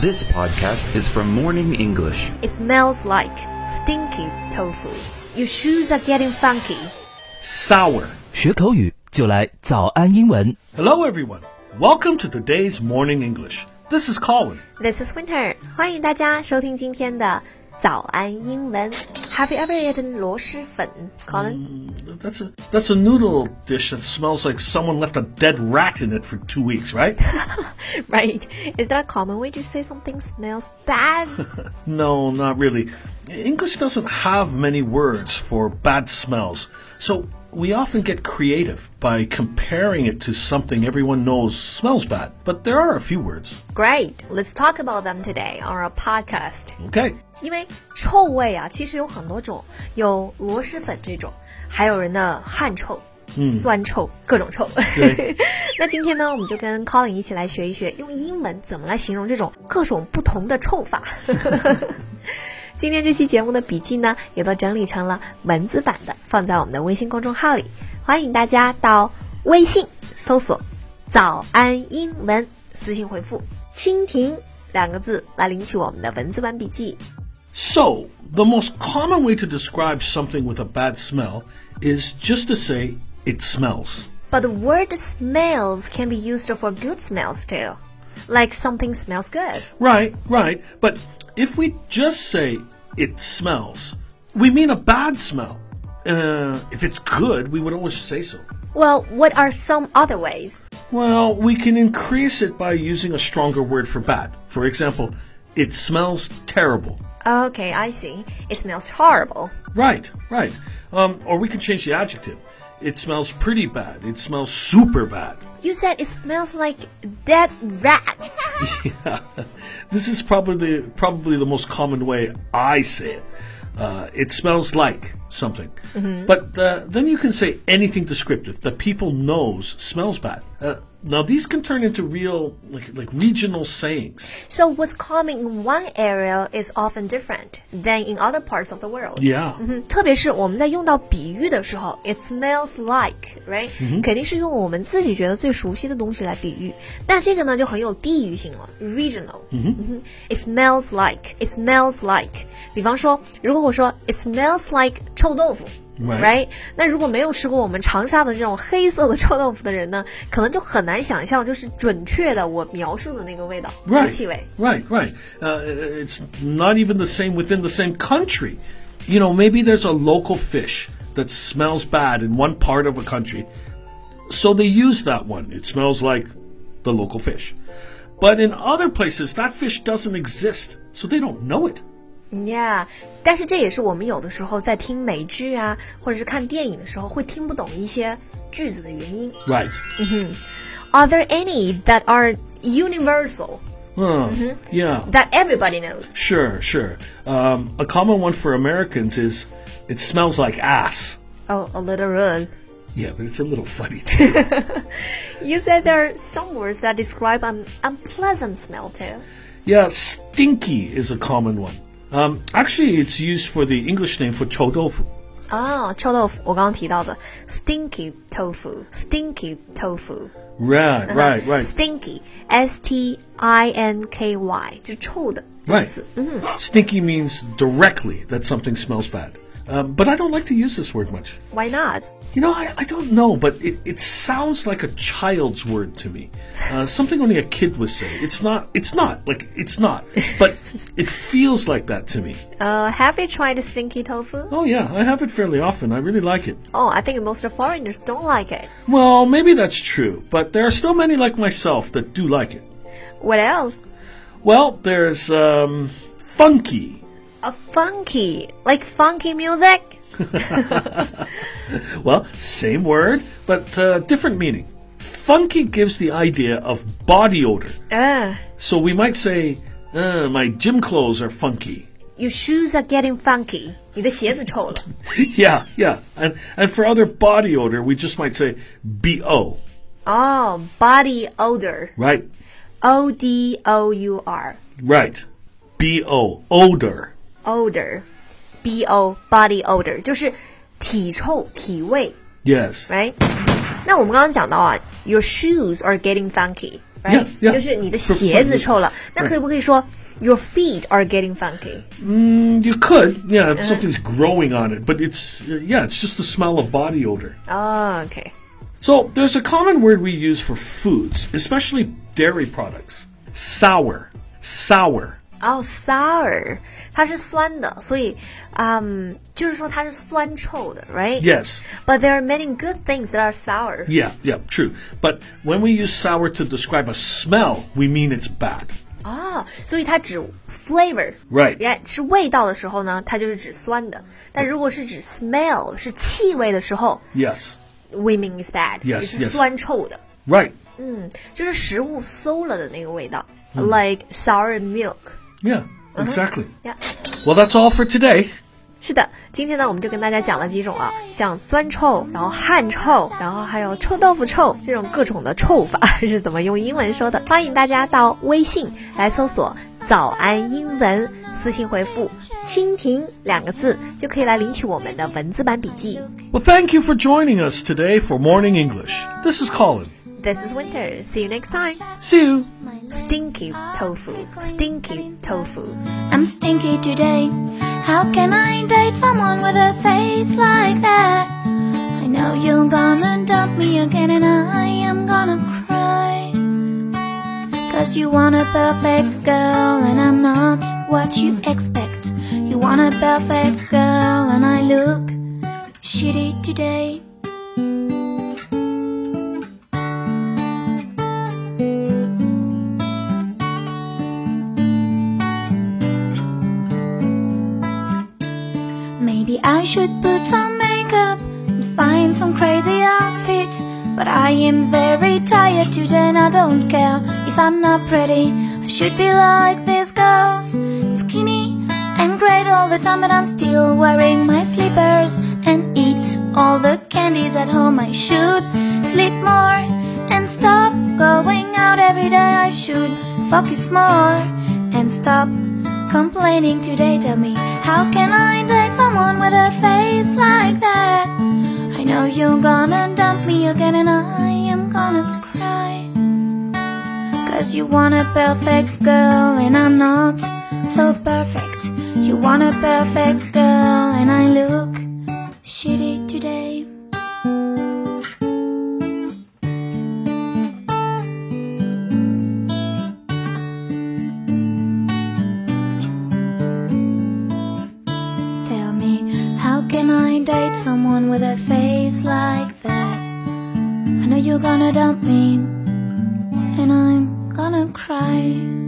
This podcast is from Morning English. It smells like stinky tofu. Your shoes are getting funky. sour. 学口语就来早安英文。 Hello, everyone. Welcome to today's morning English. This is Colin. This is Winter. 欢迎大家收听今天的早安英文。 Have you ever eaten 螺蛳粉，Colin？ That's a that's a noodle dish that smells like someone left a dead rat in it for two weeks, right? Right. Is that a common way to say something smells bad? no, not really. English doesn't have many words for bad smells, so we often get creative by comparing it to something everyone knows smells bad. But there are a few words. Great. Let's talk about them today on our podcast. Okay. 因为臭味啊，其实有很多种，有螺蛳粉这种，还有人的汗臭、酸臭，各种臭。对那今天呢，我们就跟 Colin 一起来学一学，用英文怎么来形容这种各种不同的臭法。 今天这期节目的笔记呢，也都整理成了文字版的，放在我们的微信公众号里，欢迎大家到微信搜索“早安英文”，私信回复“蜻蜓”两个字来领取我们的文字版笔记。 So, the most common way to describe something with a bad smell is just to say it smells. But the word smells can be used for good smells too. Like something smells good. Right, right. But if we just say it smells, we mean a bad smell. Uh, if it's good, we would always say so. Well, what are some other ways? Well, we can increase it by using a stronger word for bad. For example, it smells terrible. Okay, I see. It smells horrible. Right, right. Um, or we can change the adjective. It smells pretty bad. It smells super bad. You said it smells like dead rat. Yeah, this is probably the, probably the most common way I say it. Uh, it smells like something, but uh, then you can say anything descriptive that people knows smells bad. Uh, now these can turn into real like like regional sayings. so what's common in one area is often different than in other parts of the world. Yeah, 嗯，特别是我们在用到比喻的时候，it smells like，right？、肯定是用我们自己觉得最熟悉的东西来比喻。那这个呢就很有地域性了，regional。嗯哼，it smells like，it smells like。比方说，如果我说 it smells like 臭豆腐。 Right. 那如果没有吃过我们长沙的这种黑色的臭豆腐的人呢，可能就很难想象，就是准确的我描述的那个味道，那个 right, 气味。 right, right. Uh, it's not even the same within the same country. You know, maybe there's a local fish that smells bad in one part of a country, so they use that one. It smells like the local fish. But in other places, that fish doesn't exist, so they don't know it. Yeah，但是这也是我们有的时候在听美剧啊，或者是看电影的时候会听不懂一些句子的原因。 Right. Are there any that are universal Huh, Yeah. that everybody knows? Sure, sure. Um, a common one for Americans is it smells like ass. Oh, a little rude. Yeah, but it's a little funny too. You said there are some words that describe an unpleasant smell too. Yeah, stinky is a common one. Um, actually, it's used for the English name for chou tofu. 啊，臭豆腐，我刚刚提到的 stinky tofu，stinky tofu。 Right, right, right, Stinky，S T I N K Y，就是臭的这个 right. 词。 Stinky means directly that something smells bad. Um, but I don't like to use this word much. Why not? You know, I, I don't know, but it, it sounds like a child's word to me. Uh, something only a kid would say. It's not, it's not, like, it's not. But it feels like that to me. Uh, have you tried stinky tofu? Oh, yeah, I have it fairly often. I really like it. Oh, I think most of foreigners don't like it. Well, maybe that's true, but there are still many like myself that do like it. What else? Well, there's um, funky A funky, like funky music. Well, same word, but uh, different meaning. Funky gives the idea of body odor. Uh, So we might say, uh, my gym clothes are funky. your shoes are getting funky. 你的鞋子臭了。 yeah, yeah. And, and for other body odor, we just might say BO, Oh, body odor. right? O D O U R. Right. BO, odor. Odor. B O body odor 就是体臭、体味 Yes. ，right？那我们刚刚讲到啊，your shoes are getting funky， ，right？ Yeah, yeah. 就是你的鞋子臭了，那可不可以说 Your feet are getting funky？ Mm, you could, yeah, if something's growing on it, but it's uh, yeah, it's just the smell of body odor. 哦，OK， So there's a common word we use for foods, especially dairy products. Sour, sour. 哦，sour，它是酸的，所以，嗯，就是说它是酸臭的，right？ Yes. But there are many good things that are sour. Yeah, yeah, true. But when we use sour to describe a smell, we mean it's bad. 啊，所以它指 flavor。 Right. 原来是味道的时候呢，它就是指酸的。但如果是指 smell 是气味的时候 Yes. ，we mean is bad， Yes, 也是 yes. 酸臭的。 Right. 嗯，就是食物馊了的那个味道、l i k e sour milk。 Yeah, exactly. Yeah. Well, that's all for today. 是的，今天呢，我们就跟大家讲了几种啊，像酸臭，然后汗臭，然后还有臭豆腐臭这种各种的臭法是怎么用英文说的。欢迎大家到微信来搜索“早安英文”，私信回复“蜻蜓”两个字，就可以来领取我们的文字版笔记。 Well, thank you for joining us today for Morning English. This is Colin. This is Winter. See you next time. See you. Stinky tofu. Stinky tofu. I'm stinky today. How can I date someone with a face like that? I know you're gonna dump me again and I am gonna cry. Cause you want a perfect girl and I'm not what you expect. You want a perfect girl and I look shitty today. I should put some makeup and find some crazy outfit. But I am very tired today and I don't care if I'm not pretty. I should be like these girls, skinny and great all the time, but I'm still wearing my slippers and eat all the candies at home. I should sleep more and stop going out every day. I should focus more and stop complaining today. Tell me, how can I date someone with a face like that? I know you're gonna dump me again and I am gonna cry. Cause you want a perfect girl and I'm not so perfect. You want a perfect girl and I look shitty today. Can date someone with a face like that? I know you're gonna dump me, and I'm gonna cry.